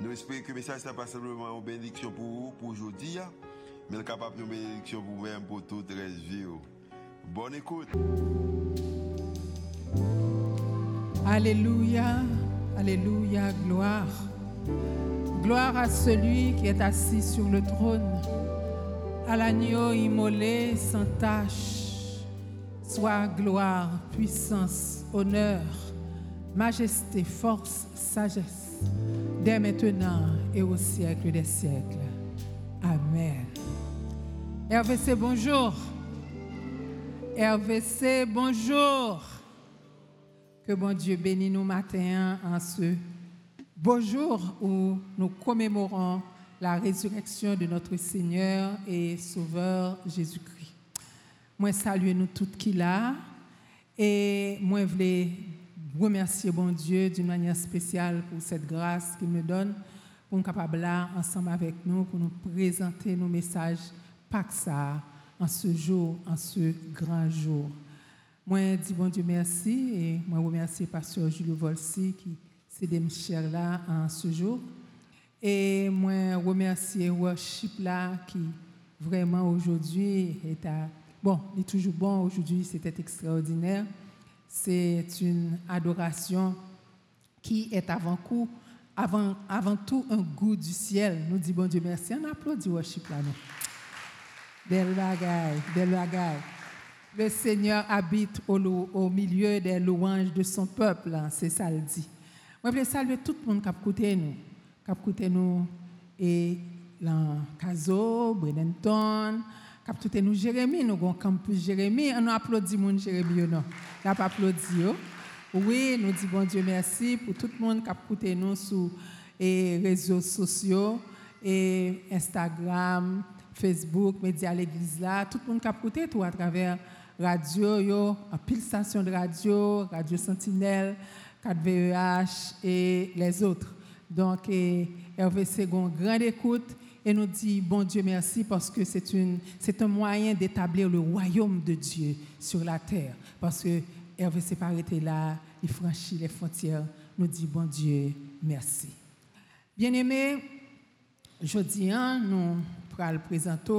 Nous espérons que le message n'est pas simplement une bénédiction pour vous, pour aujourd'hui, mais capable de bénédiction pour vous-même, pour toute la vie. Bonne écoute. Alléluia, Alléluia, gloire. Gloire à celui qui est assis sur le trône, à l'agneau immolé sans tache. Soit gloire, puissance, honneur, majesté, force, sagesse dès maintenant et au siècle des siècles. Amen. RVC, bonjour. RVC, bonjour. Que bon Dieu bénisse nous matin en ce beau jour où nous commémorons la résurrection de notre Seigneur et Sauveur Jésus-Christ. Moi, salue nous toutes qui là et moi, je voulais remercier bon Dieu d'une manière spéciale pour cette grâce qu'il me donne pour nous capable là ensemble avec nous pour nous présenter nos messages ça en ce jour, en ce grand jour. Moi, dis bon Dieu merci et moi remercie Pasteur Julio Volsi qui s'est des là en ce jour. Et moi remercie Worship là qui vraiment aujourd'hui est à... Bon, il est toujours bon aujourd'hui, c'était extraordinaire c'est une adoration qui est avant, tout un goût du ciel. Nous disons bon Dieu merci. On applaudit worship là. Bagaille, belle bagaille. Le Seigneur habite au, milieu des louanges de son peuple, hein, c'est ça le dit. Moi, je veux saluer tout le monde qui a écouté nous, qui a écouté nous, et dans Caso, Cap nous Jérémie, nous avons campus Jérémie. On applaudit mon Jérémie, non? On applaudi. Oui, nous disons bon Dieu merci pour tout le monde qui a écouté nous sur les réseaux sociaux, et Instagram, Facebook, Média l'Église là. Tout le monde qui a écouté tout à travers radio, yo, station de radio, Radio Sentinelle, 4VEH et les autres. Donc, RVC, une grande écoute et nous dit, bon Dieu, merci parce que c'est un moyen d'établir le royaume de Dieu sur la terre. Parce que Hervé s'est arrêté là, il franchit les frontières. Nous dit, bon Dieu, merci. Bien-aimés, jeudi, hein, nous allons présenter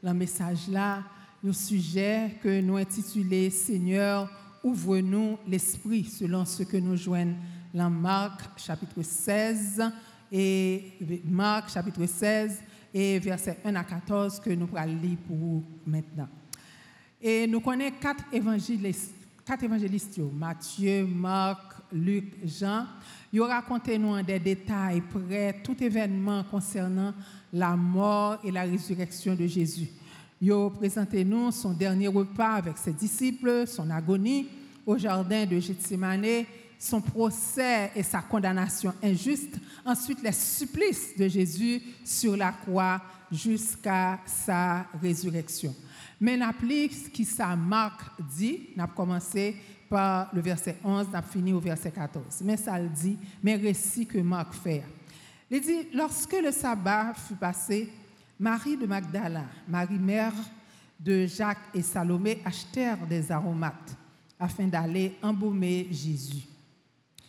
le message là, le sujet que nous intitulé Seigneur, ouvre-nous l'esprit, selon ce que nous joignons dans Marc chapitre 16 et Marc chapitre 16 et versets 1 à 14 que nous allons lire pour vous maintenant. Et nous connaissons quatre évangélistes, quatre évangélistes Matthieu, Marc, Luc, Jean. Ils raconté nous en des détails près tout événement concernant la mort et la résurrection de Jésus. Ils ont présenté nous son dernier repas avec ses disciples, son agonie au jardin de Gethsemane son procès et sa condamnation injuste, ensuite les supplices de Jésus sur la croix jusqu'à sa résurrection. Mais n'applique qui sa Marc dit, n'a commencé par le verset 11, n'a fini au verset 14. Mais ça le dit, mais récit que Marc fait. Il dit, lorsque le sabbat fut passé, Marie de Magdala, Marie mère de Jacques et Salomé achetèrent des aromates afin d'aller embaumer Jésus.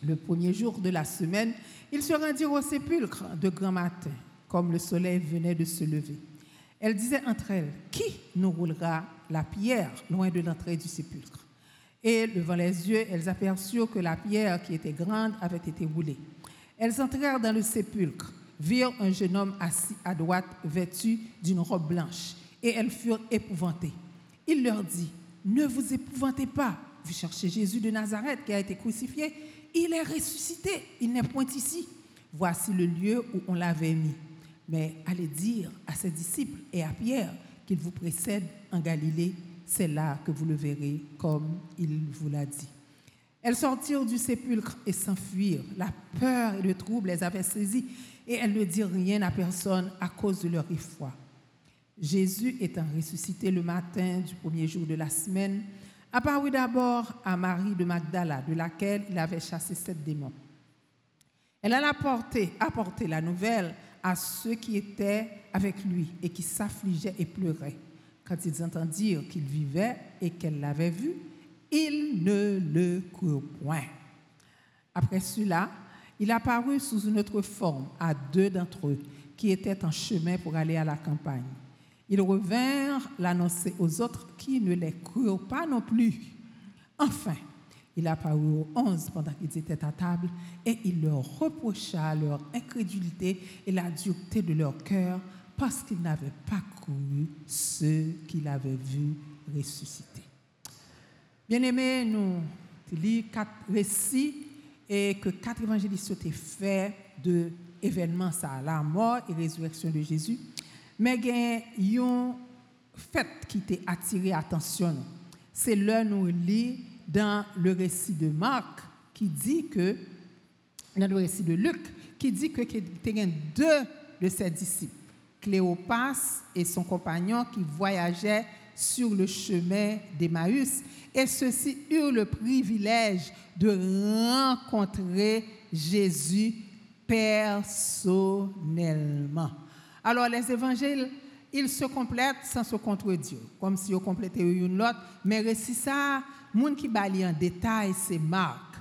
Le premier jour de la semaine, ils se rendirent au sépulcre de grand matin, comme le soleil venait de se lever. Elles disaient entre elles, Qui nous roulera la pierre loin de l'entrée du sépulcre? Et levant les yeux, elles aperçurent que la pierre qui était grande avait été roulée. Elles entrèrent dans le sépulcre, virent un jeune homme assis à droite, vêtu d'une robe blanche, et elles furent épouvantées. Il leur dit, Ne vous épouvantez pas, vous cherchez Jésus de Nazareth qui a été crucifié il est ressuscité, il n'est point ici. Voici le lieu où on l'avait mis. Mais allez dire à ses disciples et à Pierre qu'il vous précède en Galilée, c'est là que vous le verrez comme il vous l'a dit. Elles sortirent du sépulcre et s'enfuirent. La peur et le trouble les avaient saisies et elles ne dirent rien à personne à cause de leur effroi. Jésus étant ressuscité le matin du premier jour de la semaine, apparut d'abord à Marie de Magdala, de laquelle il avait chassé sept démons. Elle alla porter, apporter la nouvelle à ceux qui étaient avec lui et qui s'affligeaient et pleuraient. Quand ils entendirent qu'il vivait et qu'elle l'avait vu, ils ne le crurent point. Après cela, il apparut sous une autre forme à deux d'entre eux qui étaient en chemin pour aller à la campagne. Ils revinrent l'annoncer aux autres qui ne les crurent pas non plus. Enfin, il apparut aux onze pendant qu'ils étaient à table et il leur reprocha leur incrédulité et la dureté de leur cœur parce qu'ils n'avaient pas cru ceux qu'il avait vus ressusciter. Bien-aimés, nous lisons quatre récits et que quatre évangélistes ont fait de événements, ça, la mort et résurrection de Jésus. Mais il y a un fait qui t'a attiré l'attention. C'est là nous lit dans le récit de Marc qui dit que, dans le récit de Luc, qui dit que a deux de ses disciples, Cléopas et son compagnon, qui voyageaient sur le chemin d'Emmaüs. Et ceux-ci eurent le privilège de rencontrer Jésus personnellement. Alors les évangiles, ils se complètent sans se contredire, comme si on complétait une autre. Mais récit ça, monde qui bali en détail, c'est Marc.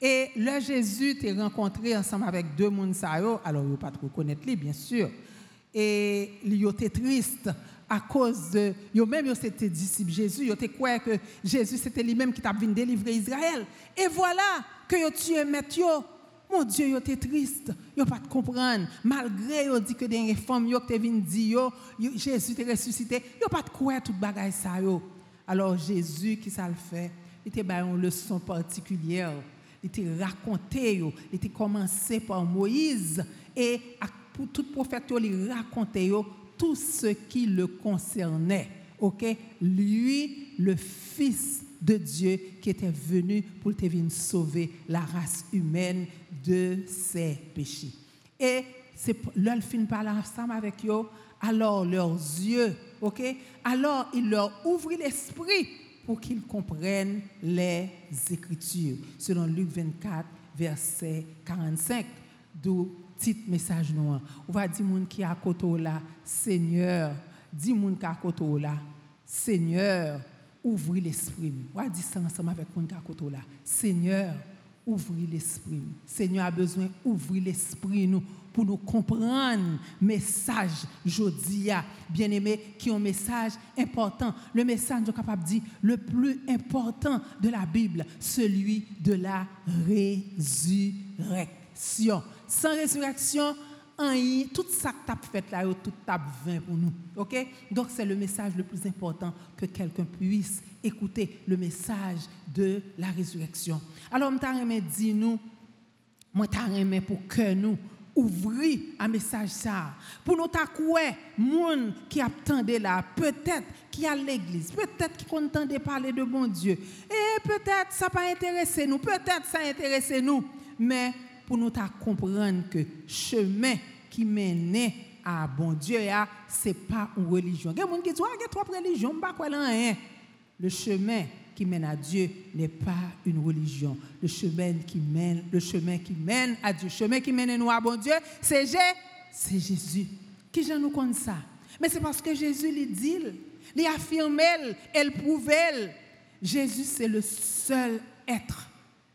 Et là, Jésus t'est rencontré ensemble avec deux monde alors il pas trop connaître bien sûr. Et il était triste à cause de yo même yo c'était disciple Jésus, yo était quoi que Jésus c'était lui-même qui t'a venu délivrer Israël. Et voilà que yo tué maître mon Dieu, yo était triste, yo pas de comprendre. Malgré yo dit que des femmes yo te vinn dit yo, Jésus est ressuscité, yo pas de quoi tout bagay ça yo. Alors Jésus qui ça le fait, il était une leçon particulière. Il était raconté yo, il était commencé par Moïse et pour tout prophète il racontait yo tout ce qui le concernait. OK? Lui, le fils de Dieu qui était venu pour te venir sauver la race humaine de ses péchés. Et c'est leur fin parler ensemble avec eux, alors leurs yeux, ok, alors il leur ouvrit l'esprit pour qu'ils comprennent les Écritures. Selon Luc 24, verset 45, d'où petit message noir. On va dire moun qui à côté là, Seigneur, dis moun qui à côté là, Seigneur, ouvrir l'esprit. On va dire ça ensemble avec mon là. Seigneur, ouvrir l'esprit. Seigneur a besoin d'ouvrir l'esprit nous pour nous comprendre. Message jodia bien aimé qui est un message important. Le message est capable de le plus important de la Bible celui de la résurrection. Sans résurrection tout ça que fait là, tout tape 20 pour nous. OK? Donc c'est le message le plus important que quelqu'un puisse écouter, le message de la résurrection. Alors, je dit nous, moi je pour que nous ouvrir un message ça pour nous les monde qui attendait là? Peut-être qui a l'église peut-être qui entendait parler de bon Dieu et peut-être ça pas intéressé nous peut-être ça intéressé nous mais pour nous comprendre que chemin qui mène à bon Dieu, ce n'est pas une religion. Il y a des gens qui disent, il y a trois religions, pas quoi là, Le chemin qui mène à Dieu n'est pas une religion. Le chemin qui mène, le chemin qui mène à Dieu, le chemin qui mène nous à bon Dieu, c'est Jésus. Qui j'en nous compte ça? Mais c'est parce que Jésus lui dit, il affirme, elle prouve. Jésus, c'est le seul être.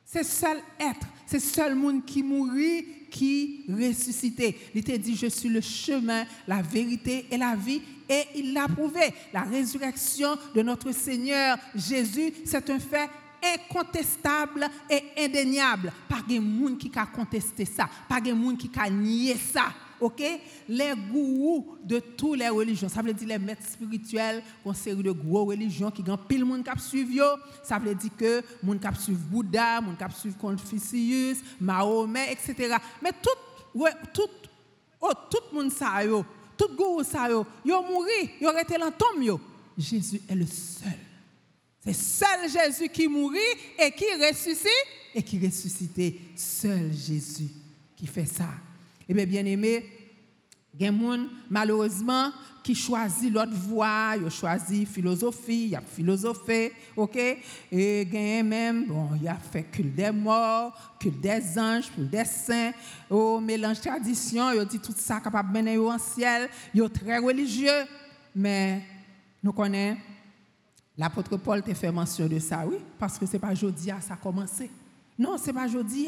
C'est le seul être c'est seul monde qui mourit qui ressuscité. Il t'a dit, je suis le chemin, la vérité et la vie. Et il l'a prouvé. La résurrection de notre Seigneur Jésus, c'est un fait incontestable et indéniable. Pas de monde qui a contesté ça. Pas de monde qui a nié ça ok, les gourous de toutes les religions. Ça veut dire les maîtres spirituels, une série de gros religions qui ont pile monde qui suivent. Ça veut dire que monde qui suivent Bouddha, monde qui suivent Confucius, Mahomet, etc. Mais tout, ouais, tout, oh, tout monde ça yo, tout gourou ça yo, yo mouri, yo été dans tombe yo. Jésus est le seul. C'est seul Jésus qui mourit et qui ressuscite et qui ressuscité. Seul Jésus qui fait ça. Eh bien, bien aimé, il y a malheureusement, qui choisit l'autre voie, il a choisi philosophie, il a philosophé, ok? Et il même, bon, il a fait culte des morts, culte des anges, culte des saints, au mélange tradition, il a dit tout ça capable de au ciel, il est très religieux, mais nous connaissons, l'apôtre Paul t'a fait mention de ça, oui, parce que ce n'est pas aujourd'hui ça a commencé. Non, ce n'est pas aujourd'hui.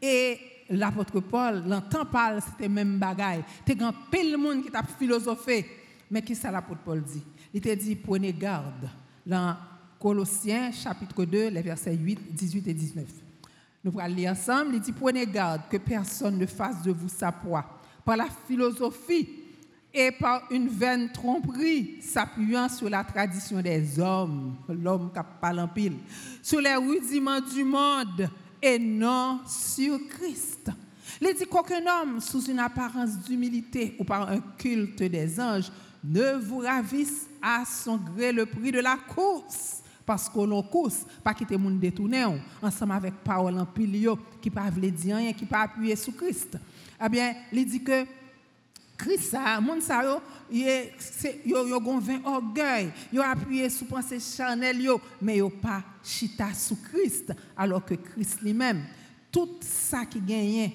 Et l'apôtre Paul, l'entend parler, c'était même bagaille. Tu grand pile monde qui t'a philosophé. Mais qu'est-ce que l'apôtre Paul dit? Il t'a dit prenez garde dans Colossiens chapitre 2, les versets 8, 18 et 19. Nous allons lire ensemble. Il dit prenez garde que personne ne fasse de vous sa proie par la philosophie et par une vaine tromperie s'appuyant sur la tradition des hommes, l'homme qui parle en pile, sur les rudiments du monde et non sur Christ. Il dit qu'aucun homme, sous une apparence d'humilité ou par un culte des anges, ne vous ravisse à son gré le prix de la course. Parce qu'on l'on course, pas quitter monde détourné, ensemble avec parole en pile, qui ne veut dire rien, qui pas appuyer sur Christ. Eh bien, il dit que Christ, ça, monde ça, yo, yo, yo, gon vin orgueil, yo appuyé sous pensée charnel yo, mais yo pas chita sous Christ, alors que Christ lui-même, tout ça qui gagne,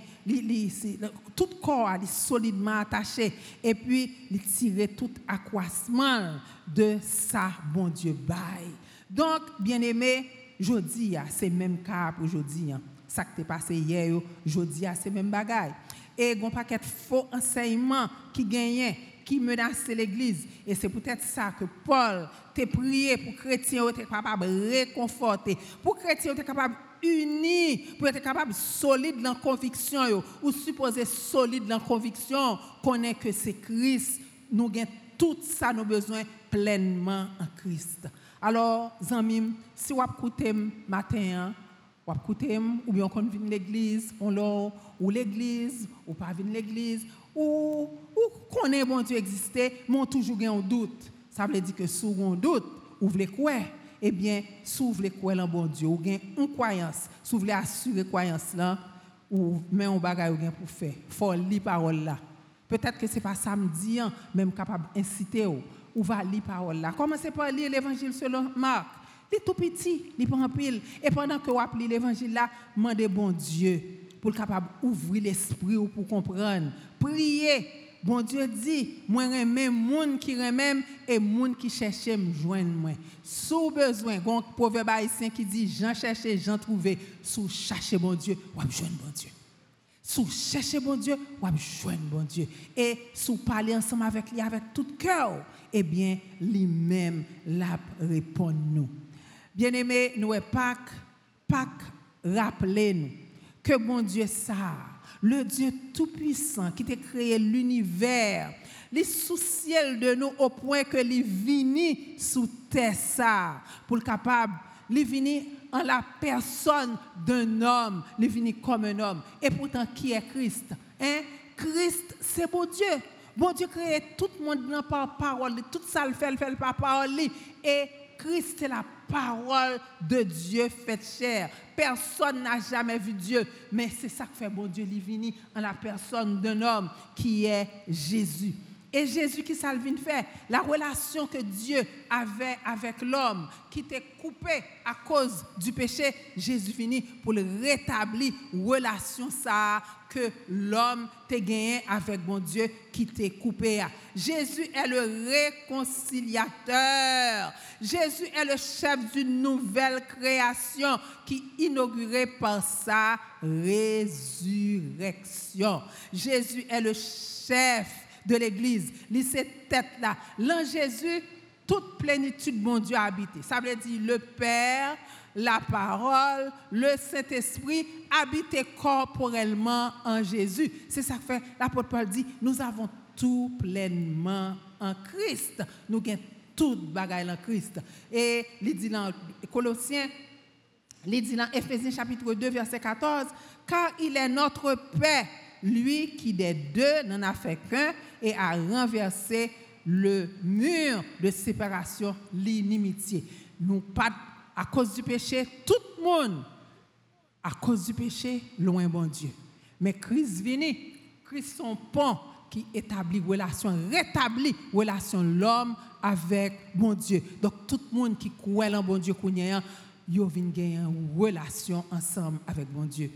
tout corps est solidement attaché, et puis il tire tout accroissement de ça, bon Dieu, bail. Donc, bien aimé, je dis, c'est même cas pour aujourd'hui. Ça qui t'est passé hier, je dis, c'est même bagaille et un paquet de faux enseignements qui gagnaient, qui menaçaient l'Église. Et c'est peut-être ça que Paul t'a prié pour que les chrétiens soient capables de réconforter, pour que les chrétiens soient capables unis, pour être capables solides dans la conviction, ou supposés solides dans la conviction, qu'on est que c'est Christ. Nous avons tout ça, nos besoins pleinement en Christ. Alors, amis, si vous écoutez matin, ou écoutez, ou bien on vient l'église, on ou l'église, ou pas l'église, ou, ou connaît bon Dieu exister, mais on toujours un doute. Ça veut dire que avez un doute, vous voulez quoi Eh bien, si vous voulez croire bon Dieu, vous avez une croyance, si vous voulez assurer croyance là, ou mais un bagage pour faire. Faut lire parole là. Peut-être que ce n'est pas samedi, hein, même capable d'inciter ou va lire parole là. Commencez par lire l'évangile selon Marc? Est tout petit, il prend pile. Et pendant que vous appelez l'évangile là, demandez bon Dieu pour le capable d'ouvrir l'esprit ou pour comprendre. Priez. Bon Dieu dit, moi même monde qui même et monde qui cherche me joindre. Sous besoin, un proverbe haïtien qui dit Jean chercher, Jean trouver. Sous chercher bon Dieu, ou joindre bon Dieu. Sous chercher bon Dieu, ou joindre bon Dieu. Et sous parler ensemble avec lui avec tout cœur, eh bien, lui-même répond nous. Bien-aimés, nous Pâques, Pâques, rappelez-nous que mon Dieu ça, le Dieu tout-puissant qui t'a créé l'univers, les sous-ciel de nous au point que les vini sous terre ça, pour le capable, les vini en la personne d'un homme, les vini comme un homme. Et pourtant, qui est Christ? Hein? Christ, c'est bon Dieu. Bon Dieu créé tout le monde par parole, tout ça le fait, le fait par parole. Et Christ, c'est la parole de Dieu faite chair. Personne n'a jamais vu Dieu, mais c'est ça que fait bon Dieu divini en la personne d'un homme qui est Jésus. Et Jésus qui salvine fait, la relation que Dieu avait avec l'homme, qui était coupé à cause du péché, Jésus finit pour le rétablir, relation ça que l'homme t'a gagné avec bon Dieu qui t'est coupé. Jésus est le réconciliateur. Jésus est le chef d'une nouvelle création qui inaugurée par sa résurrection. Jésus est le chef de l'Église. Lis cette tête-là. L'an Jésus, toute plénitude, mon Dieu, a habité. Ça veut dire le Père, la parole, le Saint-Esprit habitaient corporellement en Jésus. C'est ça que fait l'apôtre Paul dit, nous avons tout pleinement en Christ. Nous avons tout bagaille en Christ. Et il dit dans Colossiens, il dit dans Éphésiens chapitre 2, verset 14, car il est notre paix lui qui des deux n'en a fait qu'un et a renversé le mur de séparation, l'inimitié. Nous pas à cause du péché, tout le monde, à cause du péché, loin bon Dieu. Mais Christ vient, Christ son pont qui établit relation, rétablit relation l'homme avec bon Dieu. Donc tout le monde qui croit en bon Dieu, il vient gagner une relation ensemble avec bon Dieu.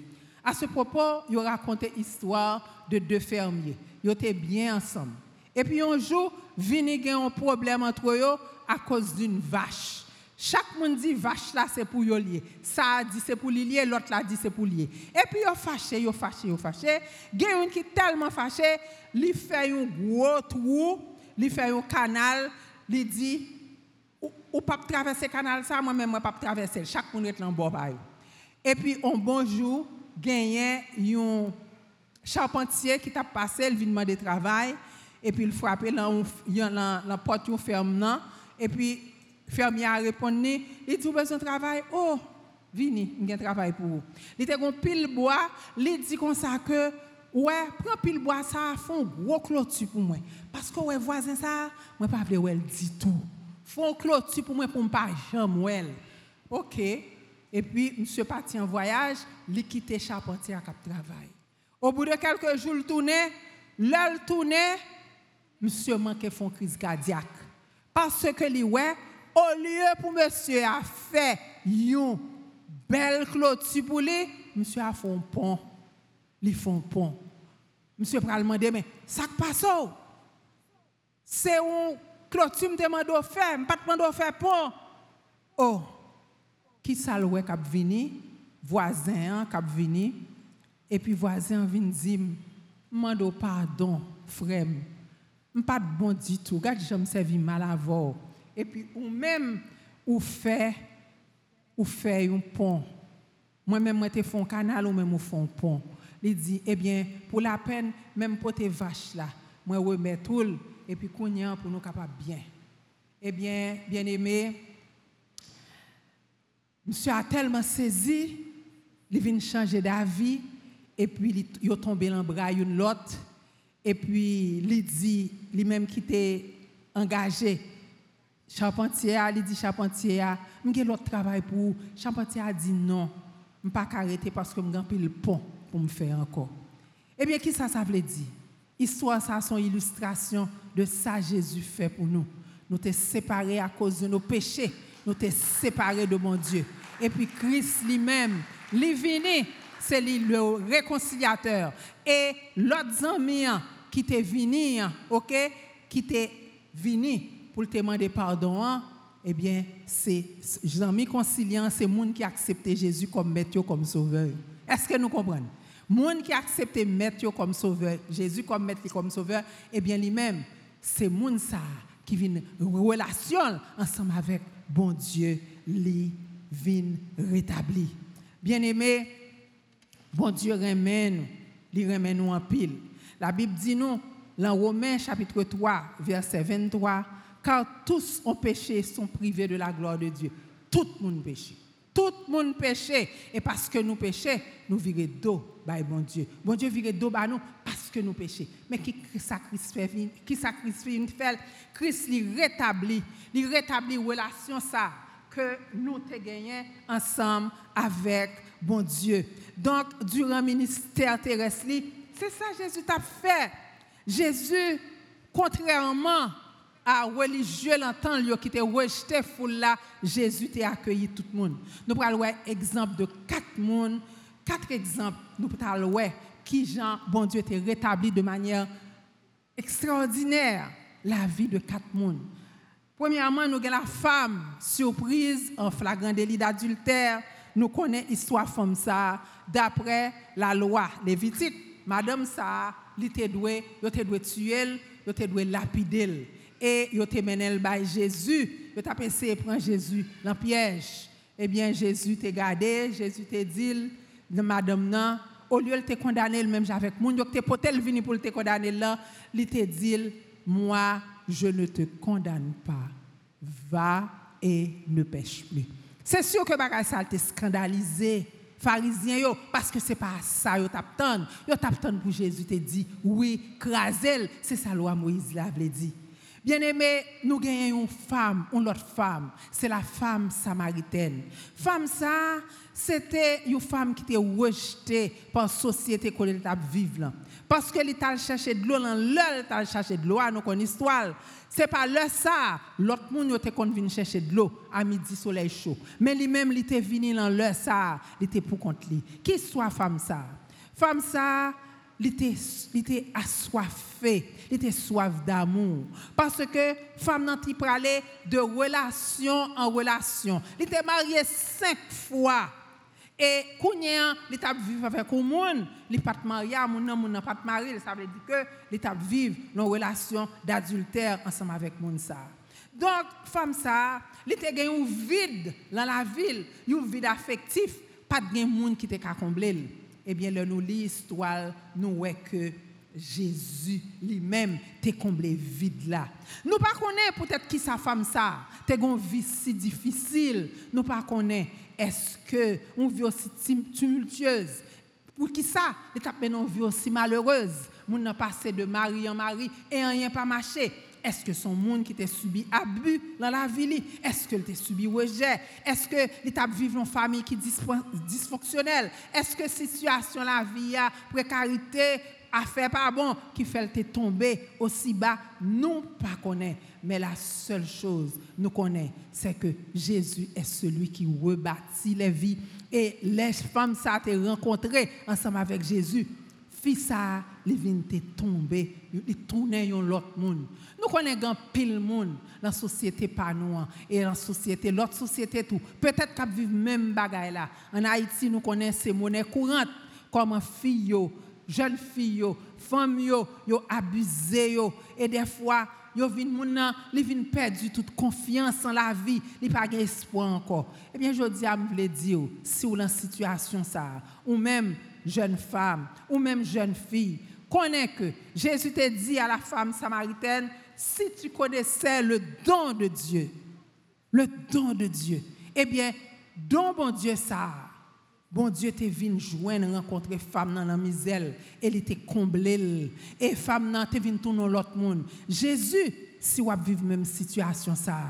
À ce propos, il raconté l'histoire de deux fermiers. Ils étaient bien ensemble. Et puis un jour, vini a un problème entre eux à cause d'une vache. Chaque monde dit vache là c'est pour lier. Ça dit c'est pour lier, l'autre là dit c'est pour lier. Et puis yo fâché, yo fâché, yo fâché. Gen une qui tellement fâché, lui fait un gros trou, lui fait un canal, lui dit ou, pas traverser canal ça, moi même moi pas traverser. Chaque monde est en bord Et puis un bon jour, gagné un charpentier qui t'a passé, il vient demander travail et puis il frappe dans la porte ferme et puis fermier a répondu, il dit, vous besoin de travail? Oh, il y a travail pour vous. Il était un pile bois, il dit comme ça que, ouais, prends pile bois, ça font gros clôture pour moi. Parce que, ouais, voisin, ça, moi, pas voulu elle dit tout. Font clôture pour moi, pour ne pas jamais Ok. Et puis, monsieur parti en voyage, il quitté charpentier à cap travail. Au bout de quelques jours, il tournait, il tournait, monsieur manquait font crise cardiaque. Parce que, lui, ouais, au lieu pour monsieur a fait une belle clôture pour lui, monsieur a fait un pont. Il fait un pont. Monsieur pral demander mais ça passe C'est un clôture me demande de faire, pas demande de faire pont. Oh. Qui le cap vini, voisin cap vini et puis voisin vient dire demande pardon frère. Pas bon du tout. Regarde, je me servi mal avant et puis ou même ou fait ou fait un pont. Moi-même, moi, fait un canal ou même ou fais un pont. Il dit, eh bien, pour la peine, même pour tes vaches là, moi, remets tout, et puis qu'on pour nous capables bien. Eh bien, bien aimé, monsieur a tellement saisi, il vient changer d'avis, et puis il est tombé dans le bras une l'autre, et puis il dit, lui-même qui était engagé, Charpentier a dit charpentier a, m'ai l'autre travail pour Charpentier a dit non, je pas arrêter parce que m'ai le pont pour me faire encore. Eh bien qui ça ça veut dire? Histoire ça sont illustration de ça Jésus fait pour nous. Nous sommes séparés à cause de nos péchés, nous sommes séparés de mon Dieu. Et puis Christ lui-même, lui venu, c'est lui le réconciliateur et l'autre ami qui t'est venu, OK, qui t'est venu pour te demander pardon, eh bien, c'est amis conciliant, c'est monde qui accepte Jésus comme maître, comme sauveur. Est-ce que nous comprenons? Monde qui accepte maître comme sauveur, Jésus comme maître, comme sauveur, eh bien, lui-même, c'est monde ça qui vient relation ensemble avec bon Dieu, lui vient rétablir. Bien aimé, bon Dieu remet nous, il remet nous en pile. La Bible dit nous, dans Romains chapitre 3, verset 23, car tous ont péché, sont privés de la gloire de Dieu. Tout le monde péché. Tout le monde péché. Et parce que nous péchons, nous virons d'eau, by bon Dieu. Bon Dieu vire d'eau by nous parce que nous péchons. Mais qui sacrifice fait, qui sacrifie fait, Christ lui rétablit, lui rétablit relation ça que nous te gagné ensemble avec bon Dieu. Donc, durant le ministère terrestre, c'est ça Jésus t'a fait. Jésus, contrairement à religieux l'entend qui t'a rejeté foule là Jésus t'a accueilli tout le monde nous prenons un exemple de quatre monde quatre exemples nous prenons qui Jean bon Dieu t'a rétabli de manière extraordinaire la vie de quatre monde premièrement nous avons la femme surprise en flagrant délit d'adultère. Nous connaissons l'histoire femme ça d'après la loi lévitique. Madame ça elle elle douée tuer elle était douée lapider et yo te menel by Jésus, yo t'a pensé prendre Jésus dans piège. Eh bien Jésus t'a gardé, Jésus t'a dit madame nan, au lieu de te condamner même avec moun, yo te potel vini pour te condamner là, il te dit moi je ne te condamne pas. Va et ne pêche plus. C'est sûr que bagay ça scandalisé pharisiens yo parce que c'est pas ça yo t'attend. Yo t'attend pour Jésus te dit oui, crasel, c'est ça loi Moïse l'a dit. Bien aimé, nous gagnons une femme, une autre femme. C'est la femme samaritaine. Femme ça, c'était une femme qui était rejetée par la société qu'on était vivre. Parce que l'État cherché de l'eau, l'État cherché de l'eau, nous connaissons l'histoire. Ce n'est pas le ça, l'autre monde était venu chercher de l'eau à midi soleil chaud. Mais lui-même, il était venu dans le ça, il était pour contre lui. Qui soit femme ça? Femme ça, il était assoiffé, il était soif d'amour. Parce que femme n'a pas parlé de relation en relation. Il était marié cinq fois. Et quand il a vivre avec un monde, il pas marié, mon nom n'a pas marié, ça veut dire que l'état vivre dans relation d'adultère ensemble avec mon ça. Donc femme ça, il était un vide dans la ville, un vide affectif, pas de monde qui était combler eh bien, là, nous l'histoire, nous voyons que Jésus lui-même t'a comblé vide là. Nous pas connaissons peut-être qui sa femme ça, t'es une vie si difficile. Nous pas connaissons est-ce que une vie aussi tumultueuse? Pour qui ça, l'étape une vie aussi malheureuse. Nous n'a passé de mari en mari et rien pas marché. Est-ce que son monde qui t'a subi abus dans la vie Est-ce que t'a subi rejet? Est-ce que l'étape vivre une famille qui dysfonctionnelle? Est-ce que situation la vie a précarité affaire pas bon qui fait te tomber aussi bas? Nous pas connaît, mais la seule chose nous connaît, c'est que Jésus est celui qui rebâtit les vies. Et les femmes ça te rencontré ensemble avec Jésus. Fils ça, les vient te tomber, il tourner l'autre monde. Nous connaissons pile monde dans la société pas nous hein, et dans la société l'autre société tout. Peut-être qu'à vivre même bagaille là. En Haïti nous connaissons ces monnaies courantes comme filles, jeunes filles, femmes yo, yo abusé yo et des fois yo vinn moun li vinn toute confiance en la vie, li pas espoir encore. Eh bien je dis à me dire si ou dans situation ça ou même jeune femme ou même jeune fille connais que Jésus t'a dit à la femme samaritaine si tu connaissais le don de Dieu, le don de Dieu, eh bien, don bon Dieu ça, bon Dieu t'est venu joindre, rencontrer femme dans la misère, elle était comblée, et femme nan t'est venu tourner l'autre monde. Jésus, si vous vivez même situation ça,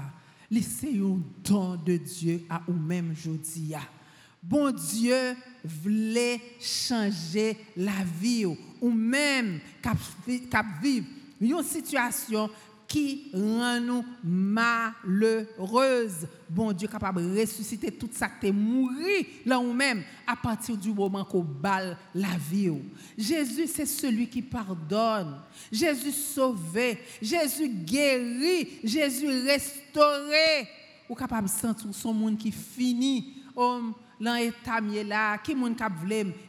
c'est un don de Dieu à ou même aujourd'hui. Bon Dieu voulait changer la vie ou même cap vivre une situation qui rend nous malheureuses. Bon Dieu capable de ressusciter tout ça qui est là ou même à partir du moment qu'on balle la vie. Jésus c'est celui qui pardonne. Jésus sauve, Jésus guérit, Jésus restauré. Ou capable de sentir son monde qui finit. L'état là, qui monde cap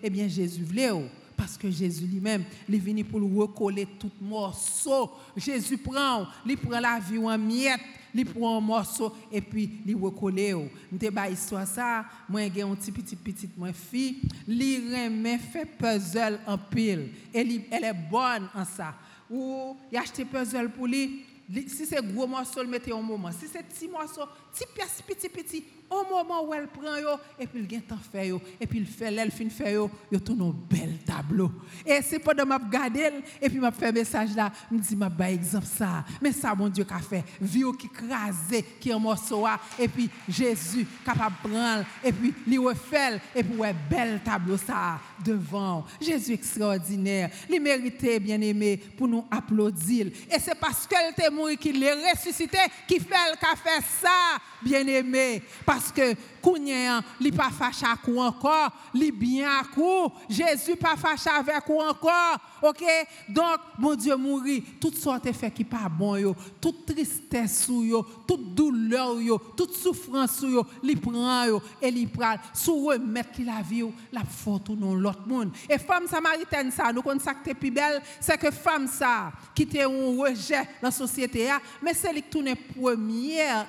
eh bien Jésus voulait. Parce que Jésus lui-même, il est venu pour recoller tout morceau. Jésus prend, il prend la vie en miettes, il prend un morceau et puis il recolle. Je te histoire ça, moi j'ai un petit petit petit moi fille, il remet fait puzzle en pile et elle est bonne en ça. Ou il a acheté puzzle pour lui, si c'est gros morceau, le mettez un moment. Si c'est petit morceau, petit pièce petit petit, au moment où elle prend yo, et puis il temps fait yo, et puis il fait l'elle fin fait yo, yo tourne un bel tableau. Et c'est pendant m'a regarder et puis m'a fait message là, me dit m'a ba exemple ça. Mais ça mon Dieu qu'a fait, vieux qui crasé qui un morceau et puis Jésus capable prendre et puis lui refait et puis ouais bel tableau ça devant. Jésus extraordinaire, il méritait bien-aimé pour nous applaudir. Et c'est parce qu'elle était mort qu'il est ressuscité qui fait le fait ça, bien-aimé parce que Kounyen, li pas fâché à coup encore, li bien à coup. Jésus pas fâché avec vous encore. OK? Donc mon Dieu mourit, toutes sortes de faits qui pas bon yo, toute tristesse yo, toute douleur yo, toute souffrance yo, li prend yo et li pral sous remettre la vie la faute non l'autre monde. Et femme samaritaine ça, nous connaissons qui plus belle, c'est que femme ça qui était un rejet dans la société mais c'est qui tourne première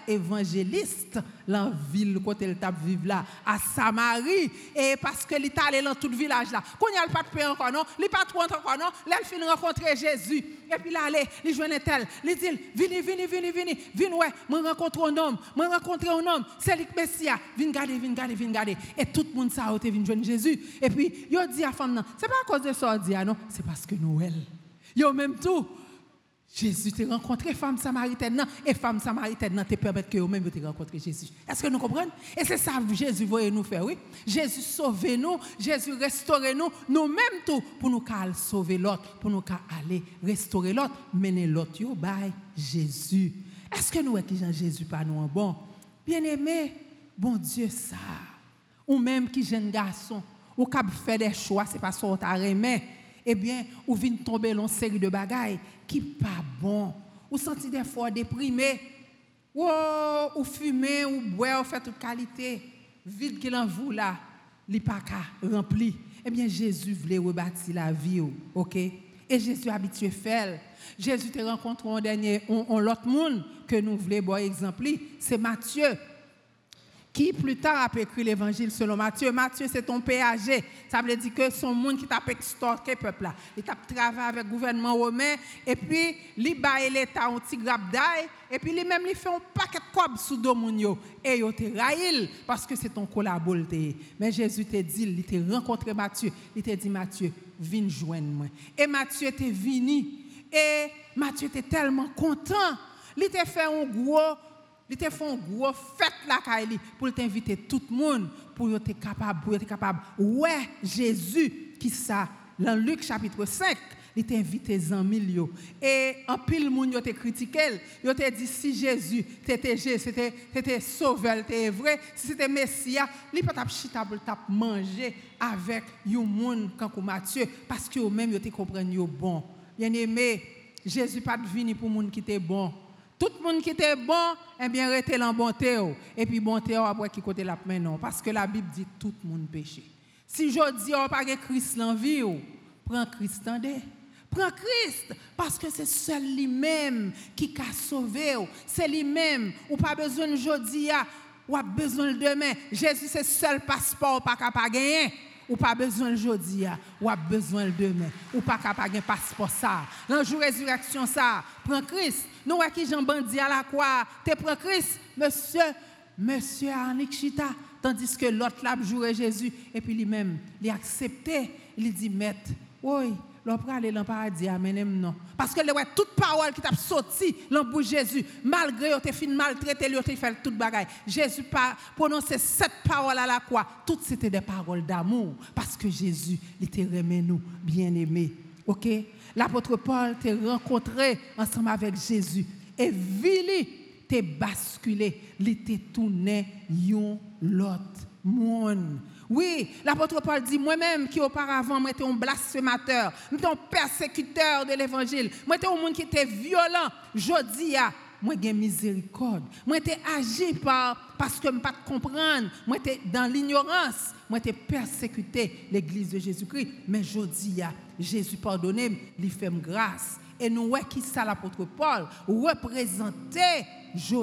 évangéliste la ville côté elle t'a vivre là à Samarie. Et parce que est allé dans tout le village là. Quand il pas de paix encore non? Il pas trop encore non? Il finit rencontrer Jésus. Et puis là allez il joint tel il dit venez venez venez venez ouais moi rencontre un homme. Moi rencontre un homme. C'est le Messia. Viens garder viens garder viens garder. Et tout le monde ça a été venu joindre Jésus. Et puis il dit à femme non c'est pas à cause de ça dit ah non c'est parce que Noël. Yo même tout Jésus t'a rencontré femme samaritaine et femme samaritaine te permet que vous-même te rencontré Jésus. Est-ce que nous comprenons? Et c'est ça que Jésus veut nous faire, oui. Jésus sauve nous, Jésus restaure nous, nous-mêmes tout pour nous sauver l'autre, pour nous aller restaurer l'autre, mener l'autre bye Jésus. Est-ce que nous qui Jésus pas nous en bon? Bien-aimé, bon Dieu ça. Ou même qui jeune garçon, ou qui fait des choix, c'est pas ça qu'on t'a eh bien, ou vient tomber dans une série de bagailles qui pas bon. Ou senti des fois déprimé. Ou, fumer, ou boire, ou faire toute qualité. Vide qu'il en vous là, pas rempli. Eh bien, Jésus voulait rebâtir la vie, ok? Et Jésus habitué faire. Jésus te rencontré en dernier, on, l'autre monde que nous voulons voir exemple, c'est Matthieu qui plus tard a écrit l'évangile selon Matthieu. Matthieu, c'est ton péager. Ça veut dire que son monde qui t'a extorqué peuple. Il t'a travaillé avec le gouvernement romain et puis il baille l'État un petit et puis lui-même il fait un paquet de cob sous domunio et il te raïl parce que c'est ton collaborateur. Mais Jésus te dit, il t'a rencontré Matthieu, il t'a dit Matthieu, viens joindre moi. Et Matthieu était venu et Matthieu était tellement content. Il t'a fait un gros il te fait un gros fête là pour t'inviter tout le monde pour être capable pour être capable ouais Jésus qui ça dans Luc chapitre 5 il t'a en milieu et en pile monde yo te critiqué yo te dit si Jésus c'était c'était c'était sauveur c'était vrai si c'était messia il pas t'a chita pour manger avec un monde comme Matthieu parce que eux même yo te comprendre yo bon. Bien aimé Jésus pas venu pour monde qui était bon tout le monde qui était bon, eh bien, restez en bonté. Et puis, bonté, après, qui côté la non. Parce que la Bible dit tout le monde péché. Si je dis, on pas Christ en vie, prends Christ en Prends Christ, parce que c'est seul lui-même qui a sauvé. C'est lui-même. Ou pas besoin de jeudi, ou pas besoin de demain. Jésus, c'est seul passeport, pas gagner ou pas besoin aujourd'hui, ou a besoin le demain, ou pas capable de passeport ça. Dans jour résurrection ça, prends Christ. Nous qui Jean Bandi à la croix, tu prends Christ, monsieur, monsieur Arnik Chita, tandis que l'autre là joué Jésus. Et puis lui-même, il accepté, il dit maître, oui, l'on aller dans le paradis, amen, non. Parce que ouais, toute parole qui t'a sorti dans bouche Jésus, malgré que tu fait maltraité, tu fait toute bagaille. Jésus pas prononcé cette parole à la croix. Toutes c'était des paroles d'amour. Parce que Jésus, t'a remis nous, bien aimés. OK? L'apôtre Paul t'a rencontré ensemble avec Jésus. Et Vili t'a basculé, il t'a tourné l'autre monde. Oui, l'apôtre Paul dit, moi-même qui auparavant, moi un blasphémateur, j'étais un persécuteur de l'évangile, j'étais un monde qui était violent, je dis, moi j'ai miséricorde, moi j'étais agi par, parce que je ne pas comprendre, moi j'étais dans l'ignorance, moi j'étais persécuté l'église de Jésus-Christ, mais je Jésus pardonné, il fait grâce. Et nous, qui ça l'apôtre Paul, représenter, je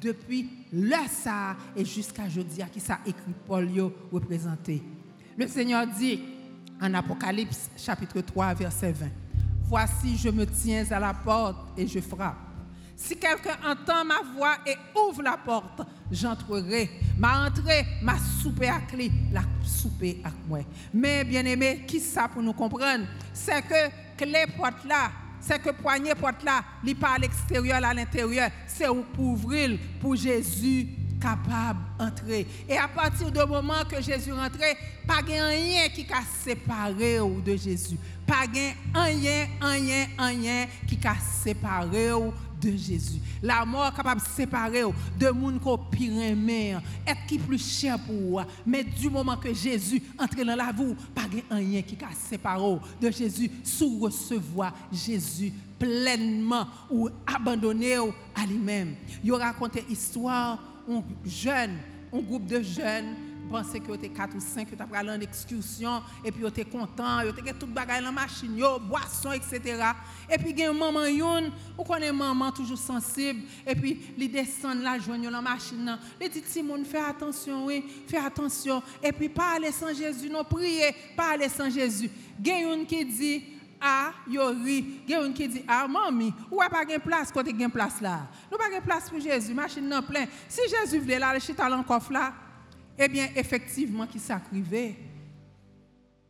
depuis le ça et jusqu'à aujourd'hui qui ça écrit Paul représenté. Le Seigneur dit en Apocalypse chapitre 3 verset 20. Voici je me tiens à la porte et je frappe. Si quelqu'un entend ma voix et ouvre la porte, j'entrerai. Ma entrée, ma souper à clé, la souper à moi. Mais bien aimé, qui ça pour nous comprendre? C'est que clé porte là, c'est que poignée porte là, il pas à l'extérieur, à l'intérieur, c'est pour ouvrir pour Jésus capable d'entrer. Et à partir du moment que Jésus rentrait, pas rien qui a séparé de Jésus. Pas rien, rien, rien qui a séparé de Jésus. La mort capable de séparer de monde qui pire mer, être qui plus cher pour vous. Mais du moment que Jésus entre dans la vie, pas rien qui a séparé de Jésus, sous recevoir Jésus pleinement ou abandonné à lui-même. Il raconté histoire un jeune, un groupe de jeunes pensais que tu 4 ou 5, que tu en excursion, et puis tu es content, tu as tout bagage dans la machine, boisson, etc. Et puis, il y a une maman, yon, ou connaît maman toujours sensible, et puis, il descend là, joignent la machine. Il dit, Simon, fais attention, oui, fais attention. Et puis, pas aller sans Jésus, non, priez, pas aller sans Jésus. Il y a qui dit, ah, yori, il y a une qui dit, ah, mamie, où a pas de place côté de place là? Nous pas de place pour Jésus, machine non plein. Si Jésus voulait là, le chita dans le coffre là, eh effectivement, qui s'acrivait.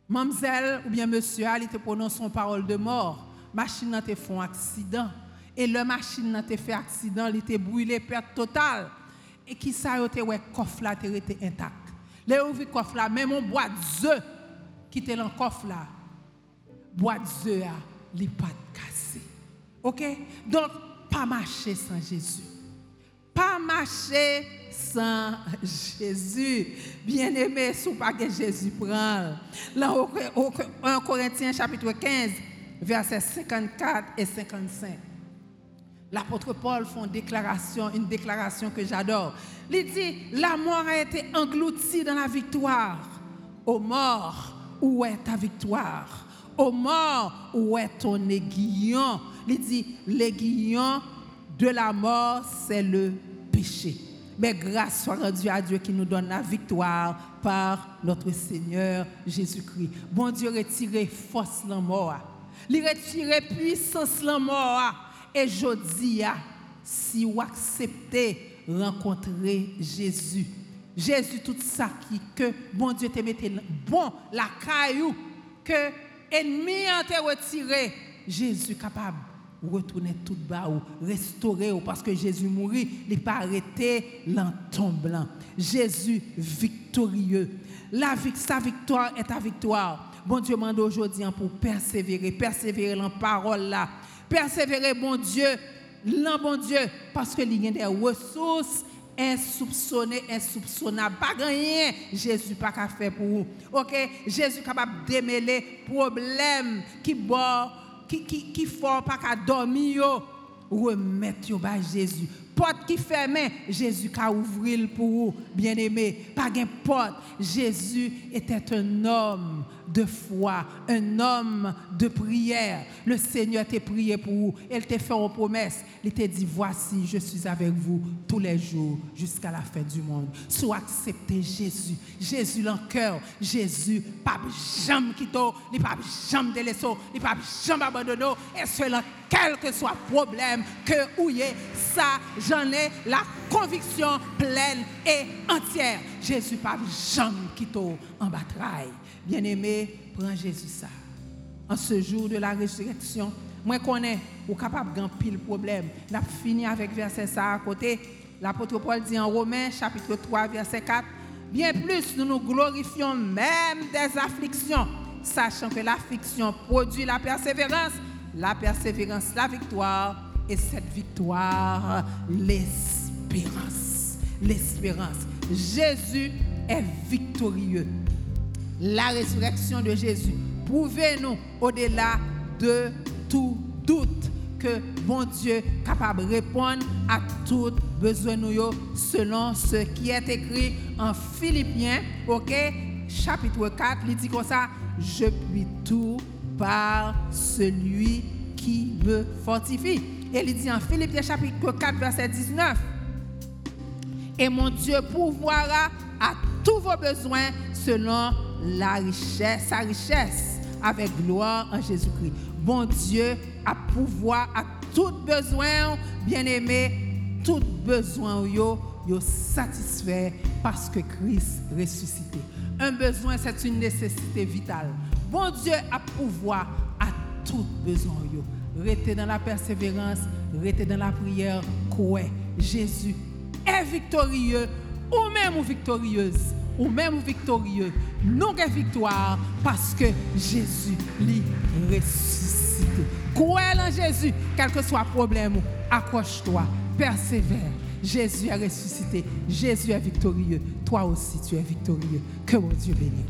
Mademoiselle ou bien monsieur, il te prononce son parole de mort. machine a fait un accident. Et le machine a fait accident, il était brûlé, perte totale. Et qui ça a été, ouais, coffre là, était intact. Les ouvriers coffre là, même un boîte de qui était dans le coffre là, boîte de les pas cassé. OK? Donc, pas marcher sans Jésus. Pas marcher sans Jésus. Bien-aimé, sous pas que Jésus prend. Là, 1 Corinthiens chapitre 15, versets 54 et 55. L'apôtre Paul fait une déclaration, une déclaration que j'adore. Il dit, la mort a été engloutie dans la victoire. Ô mort, où est ta victoire? Ô mort, où est ton aiguillon? Il dit, l'aiguillon de la mort, c'est le péché. Mais grâce soit rendue à Dieu qui nous donne la victoire par notre Seigneur Jésus-Christ. Bon Dieu, retirez force la mort. Il retire puissance la mort. Et je dis, si vous acceptez rencontrer Jésus, Jésus, tout ça qui, que bon Dieu te mette bon, la caillou, que ennemi a été retiré, Jésus capable retourner tout bas ou restaurer parce que Jésus mourit, il n'est pas arrêté blanc. Jésus victorieux. La, sa victoire est ta victoire. Bon Dieu m'a aujourd'hui hein, pour persévérer, persévérer la parole là. Persévérer, bon Dieu, dans bon Dieu, parce que il y a des ressources insoupçonnées, insoupçonnables. Pas rien, Jésus pas qu'à faire pour vous. OK? Jésus capable de démêler problèmes qui bord qui, qui, qui font pas qu'à dormir, remettre yo Jésus. Porte qui fermée, Jésus a ouvert pour vous, bien-aimé. Pas de porte. Jésus était un homme de foi, un homme de prière. Le Seigneur t'a prié pour vous. Il t'a fait une promesse. Il t'a dit, voici, je suis avec vous tous les jours jusqu'à la fin du monde. Soit accepté Jésus. Jésus dans. Jésus, pas jamais quitté, il pas jamais délaissé, il pas jamais abandonné. Et cela, quel que soit problème que vous ça, j'en ai la conviction pleine et entière. Jésus pas jamais quitté en bataille. Bien-aimé, prends Jésus ça. En ce jour de la résurrection, moi connais ou capable de pile problème. N'a fini avec verset ça à côté. L'apôtre Paul dit en Romains chapitre 3 verset 4, bien plus nous nous glorifions même des afflictions, sachant que l'affliction produit la persévérance, la persévérance la victoire et cette victoire l'espérance. L'espérance. Jésus est victorieux la résurrection de Jésus. Prouvez-nous au-delà de tout doute que bon Dieu est capable de répondre à tout besoin nous selon ce qui est écrit en Philippiens, chapitre 4, il dit comme ça, je puis tout par celui qui me fortifie. Et il dit en Philippiens chapitre 4, verset 19, et mon Dieu pourvoira à tous vos besoins selon la richesse, sa richesse avec gloire en Jésus-Christ. Bon Dieu a pouvoir à tout besoin, bien-aimé, tout besoin yo, yo satisfait parce que Christ ressuscité. Un besoin, c'est une nécessité vitale. Bon Dieu a pouvoir à tout besoin. Restez dans la persévérance, restez dans la prière, quoi. Jésus est victorieux ou même victorieuse ou même victorieux, nous avons victoire parce que Jésus l'a ressuscité. Crois en Jésus, quel que soit le problème, accroche-toi, persévère. Jésus a ressuscité, Jésus est victorieux. Toi aussi, tu es victorieux. Que mon Dieu bénisse.